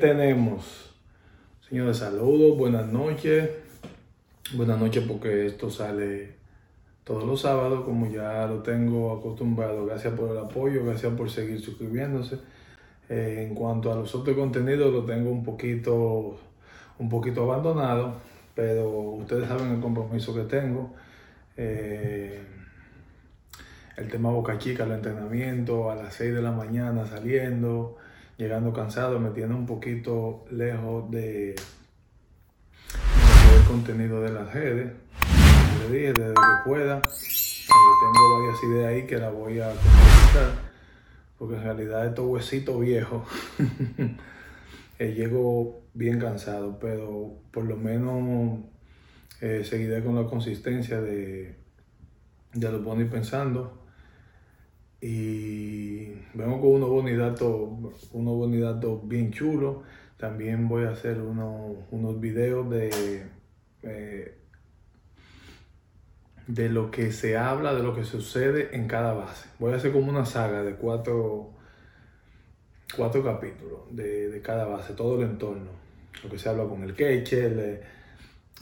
tenemos? Señores, saludos, buenas noches. Buenas noches porque esto sale todos los sábados, como ya lo tengo acostumbrado. Gracias por el apoyo, gracias por seguir suscribiéndose. Eh, en cuanto a los otros contenidos, lo tengo un poquito, un poquito abandonado, pero ustedes saben el compromiso que tengo. Eh, el tema Boca Chica, el entrenamiento, a las 6 de la mañana saliendo, llegando cansado, me tiene un poquito lejos de, el contenido de las redes. Le dije, desde que pueda, eh, tengo varias ideas ahí que las voy a completar, porque en realidad estos huesitos viejos, eh, llego bien cansado, pero por lo menos eh, seguiré con la consistencia de, de lo poner pensando y vengo con unos bonidatos, unos bien chulos. También voy a hacer unos, unos videos de, eh, de lo que se habla, de lo que sucede en cada base. Voy a hacer como una saga de cuatro, cuatro capítulos de, cada base, todo el entorno. Lo que se habla con el catcher,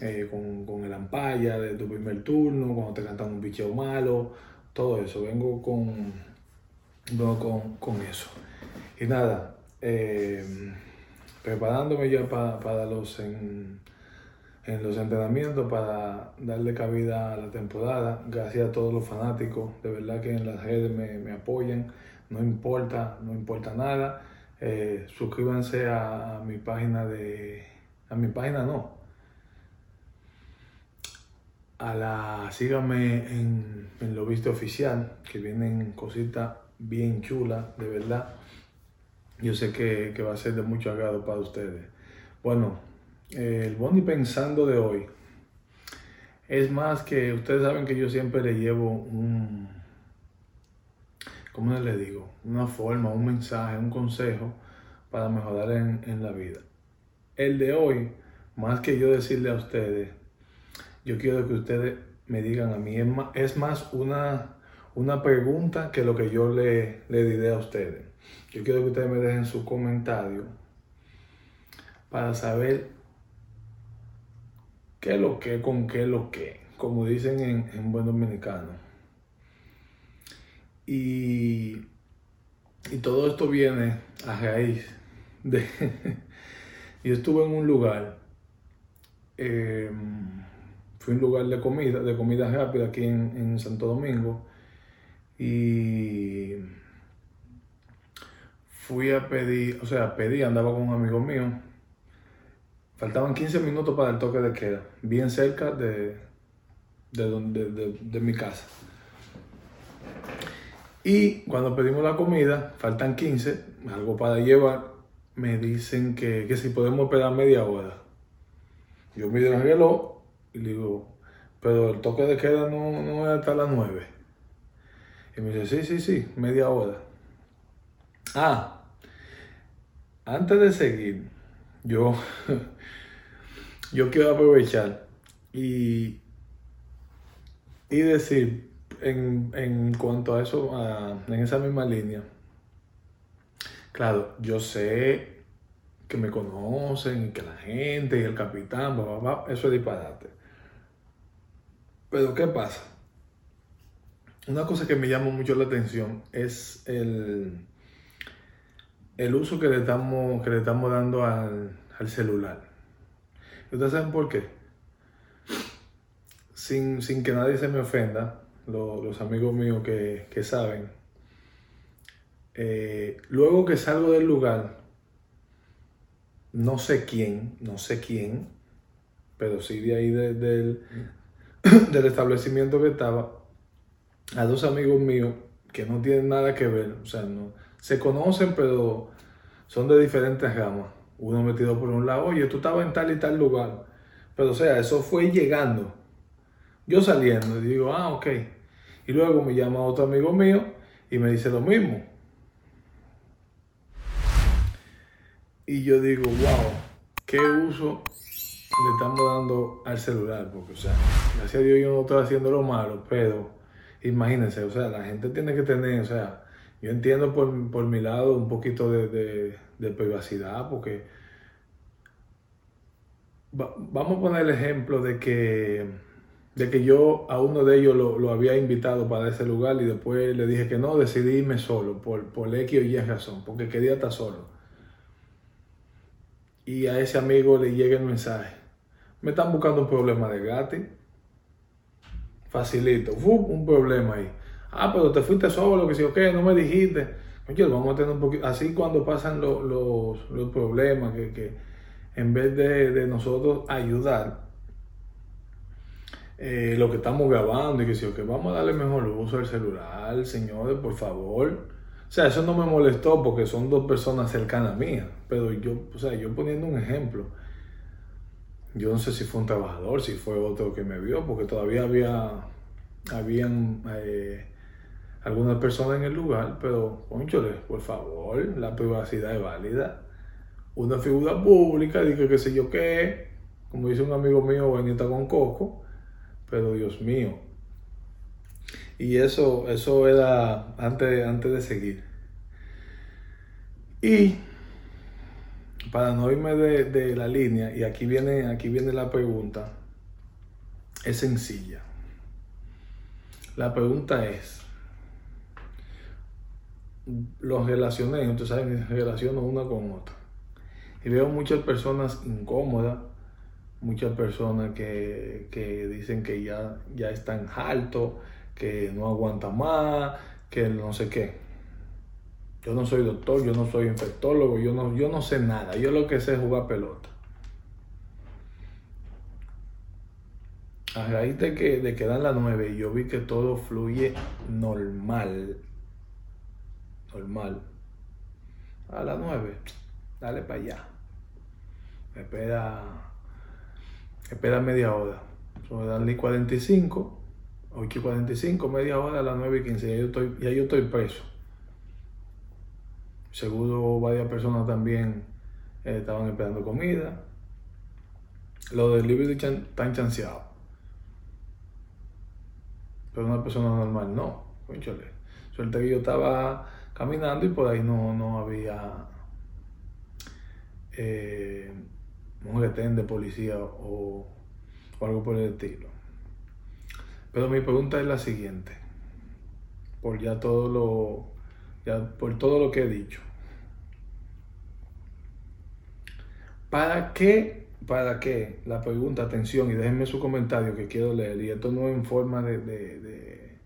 eh, con, con, el ampaya de tu primer turno, cuando te cantan un picheo malo, todo eso. Vengo con, con, con eso. Y nada, eh, preparándome ya para los en, los entrenamientos para darle cabida a la temporada. Gracias a todos los fanáticos, de verdad que en las redes me, apoyan. No importa, no importa nada. Eh, suscríbanse a, mi página de. A mi página no. A la. Síganme en, lo visto oficial, que vienen cositas bien chula, de verdad. Yo sé que, va a ser de mucho agrado para ustedes. Bueno, el Bonnie Pensando de hoy es más que ustedes saben que yo siempre le llevo un, ¿cómo les digo? Una forma, un mensaje, un consejo para mejorar en, en la vida. El de hoy, más que yo decirle a ustedes, yo quiero que ustedes me digan a mí, es más, una una pregunta que lo que yo le, le diré a ustedes. Yo quiero que ustedes me dejen su comentario para saber qué es lo que, con qué lo que, como dicen en, en buen dominicano. Y, y todo esto viene a raíz de... yo estuve en un lugar, eh, fue un lugar de comida, de comida rápida aquí en, Santo Domingo, y fui a pedir, o sea, pedí, andaba con un amigo mío. Faltaban 15 minutos para el toque de queda, bien cerca de, de, de, mi casa. Y cuando pedimos la comida, faltan 15, algo para llevar, me dicen que, si podemos esperar media hora. Yo mido el reloj y digo, pero el toque de queda no, no es hasta las 9. Y me dice, sí, sí, sí, media hora. Ah, antes de seguir, yo, yo quiero aprovechar y, y decir en, en, cuanto a eso, en esa misma línea, claro, yo sé que me conocen que la gente y el capitán, eso es disparate. Pero ¿qué pasa? Una cosa que me llama mucho la atención es el, el uso que le estamos, que le estamos dando al, celular. ¿Ustedes saben por qué? Sin, que nadie se me ofenda, los amigos míos que, saben, eh, luego que salgo del lugar, no sé quién, no sé quién, pero sí de ahí del, del establecimiento que estaba, a dos amigos míos que no tienen nada que ver, o sea, no, se conocen, pero son de diferentes ramas. Uno metido por un lado, oye, tú estabas en tal y tal lugar. Pero o sea, eso fue llegando. Yo saliendo, y digo, ah, ok. Y luego me llama otro amigo mío y me dice lo mismo. Y yo digo, wow, qué uso le estamos dando al celular. Porque, o sea, gracias a Dios yo no estoy haciendo lo malo, pero imagínense, o sea, la gente tiene que tener, o sea, yo entiendo por, mi lado un poquito de, privacidad, porque vamos a poner el ejemplo de que, de que yo a uno de ellos lo, había invitado para ese lugar y después le dije que no, decidí irme solo por, por X o Y razón, porque quería estar solo. Y a ese amigo le llega el mensaje. Me están buscando un problema de gratis. Facilito. un problema ahí. Ah, pero te fuiste solo, que si o qué, no me dijiste. Vamos a tener un poquito. Así cuando pasan los, los, problemas, que, que en vez de, nosotros ayudar, eh, lo que estamos grabando y que si que vamos a darle mejor uso al celular, señores, por favor. O sea, eso no me molestó porque son dos personas cercanas mías, pero yo, o sea, yo poniendo un ejemplo, yo no sé si fue un trabajador, si fue otro que me vio, porque todavía había, habían eh, algunas personas en el lugar, pero, conchole, por favor, la privacidad es válida una figura pública, dije que sé yo qué, como dice un amigo mío, bonita con coco, pero Dios mío. Y eso, eso era antes, antes de seguir. Y para no irme de, la línea, y aquí viene, aquí viene la pregunta, es sencilla. La pregunta es, los relacioné, entonces saben, relaciono una con otra. Y veo muchas personas incómodas, muchas personas que, dicen que ya, ya están altos, que no aguantan más, que no sé qué. Yo no soy doctor, yo no soy infectólogo, yo no, yo no sé nada. Yo lo que sé es jugar pelota. A raíz de que, de que dan las nueve, yo vi que todo fluye normal. Normal. A las nueve dale para allá. Espera, espera media hora. Son darle 45, 8 y 45, media hora a las 9 y 15. Ya yo estoy, ya yo estoy preso. Seguro varias personas también eh, estaban esperando comida. Los del libre están chanceados. Pero una persona normal no. Suerte que yo estaba caminando y por ahí no, no había eh, un retén de policía o, algo por el estilo. Pero mi pregunta es la siguiente, por ya todo lo, ya por todo lo que he dicho. ¿Para qué? ¿Para qué? La pregunta, atención, y déjenme su comentario que quiero leer. Y esto no es en forma de, de, de,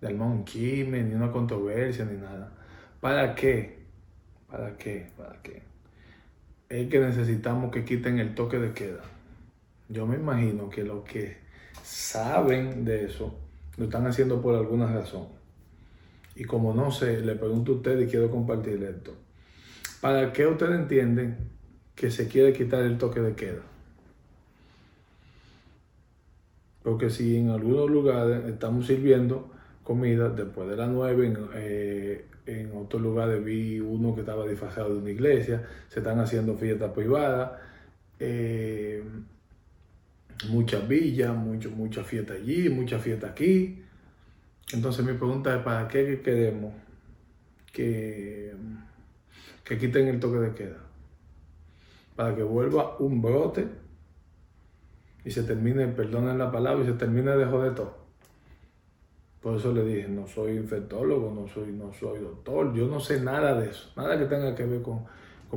de ni una controversia, ni nada. ¿Para qué? ¿Para qué? ¿Para qué? es que necesitamos que quiten el toque de queda. Yo me imagino que los que saben de eso lo están haciendo por alguna razón. Y como no sé, le pregunto a ustedes y quiero compartir esto. ¿Para qué ustedes entienden que se quiere quitar el toque de queda? Porque si en algunos lugares estamos sirviendo comida después de las 9 eh, en otros lugares vi uno que estaba disfrazado de una iglesia, se están haciendo fiestas privadas, eh, muchas villas, mucho, muchas fiestas allí, muchas fiestas aquí. Entonces mi pregunta es, ¿para qué queremos que, que quiten el toque de queda? Para que vuelva un brote y se termine, perdonen la palabra, y se termine de joder todo. Por eso le dije, no soy infectólogo, no soy, no soy doctor, yo no sé nada de eso, nada que tenga que ver con,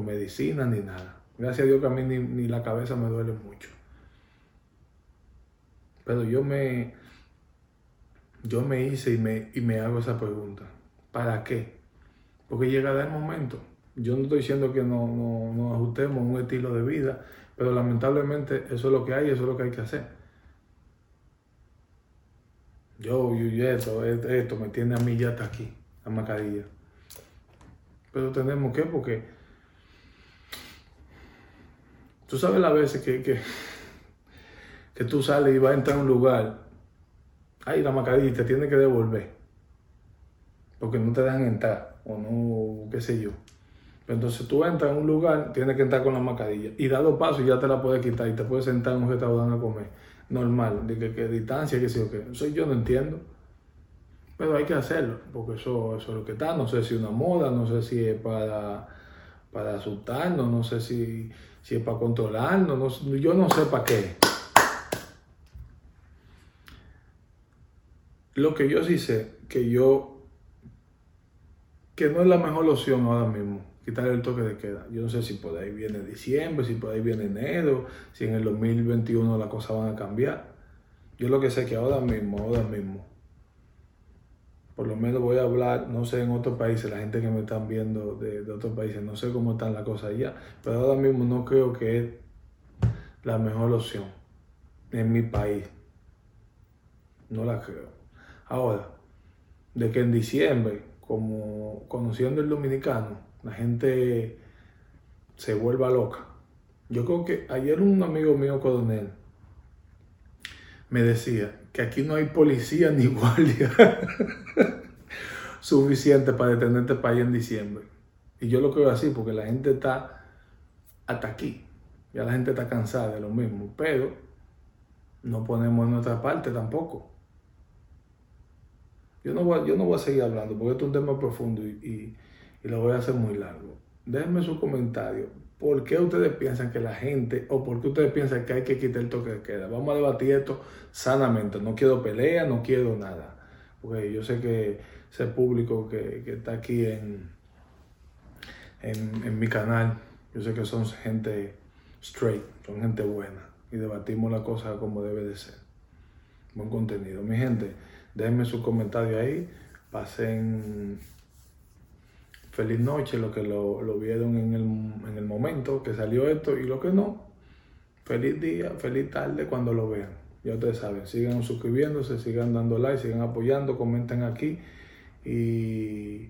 medicina ni nada. Gracias a Dios que a mí ni, la cabeza me duele mucho. Pero yo me, yo me hice y me, y me hago esa pregunta. ¿Para qué? Porque llegará el momento. Yo no estoy diciendo que no, no, no ajustemos un estilo de vida, pero lamentablemente eso es lo que hay, eso es lo que hay que hacer. Yo, yo, esto, esto me tiene a mí ya hasta aquí, la mascarilla. Pero tenemos que, porque tú sabes las veces que, que, que tú sales y vas a entrar a un lugar, ay, la mascarilla te tiene que devolver, porque no te dejan entrar, o no, qué sé yo. Entonces tú entras a un lugar, tienes que entrar con la mascarilla, y dado paso ya te la puedes quitar y te puedes sentar en un restaurante a comer normal, de que, distancia, que sé yo qué. Eso yo no entiendo. Pero hay que hacerlo, porque eso, eso es lo que está. No sé si es una moda, no sé si es para, para asustarnos, no sé si, si es para controlarnos, yo no sé para qué. Lo que yo sí sé, que yo, que no es la mejor opción ahora mismo, quitar el toque de queda. Yo no sé si por ahí viene diciembre, si por ahí viene enero, si en el 2021 las cosas van a cambiar. Yo lo que sé que ahora mismo, ahora mismo, por lo menos voy a hablar, no sé en otros países, la gente que me están viendo de, de otros países, no sé cómo están las cosas allá, pero ahora mismo no creo que es la mejor opción en mi país. No la creo. Ahora, de que en diciembre, como conociendo el dominicano, la gente se vuelva loca. Yo creo que ayer un amigo mío coronel me decía que aquí no hay policía ni guardia suficiente para detener este país en diciembre. Y yo lo creo así porque la gente está hasta aquí. Ya la gente está cansada de lo mismo, pero no ponemos en nuestra parte tampoco. Yo no voy, yo no voy a seguir hablando porque esto es un tema profundo y, lo voy a hacer muy largo. Déjenme su comentario ¿Por qué ustedes piensan que la gente, o por qué ustedes piensan que hay que quitar el toque de queda? Vamos a debatir esto sanamente. No quiero pelea, no quiero nada. Porque yo sé que ese público que, está aquí en, en, mi canal, yo sé que son gente straight, son gente buena. Y debatimos la cosa como debe de ser. Buen contenido. Mi gente, déjenme su comentario ahí. Pasen feliz noche, los que lo, vieron en el, en el, momento que salió esto y lo que no, feliz día, feliz tarde cuando lo vean. Ya ustedes saben, sigan suscribiéndose, sigan dando like, sigan apoyando, comenten aquí y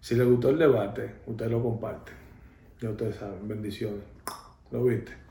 si les gustó el debate, ustedes lo comparten. Ya ustedes saben, bendiciones. ¿Lo viste?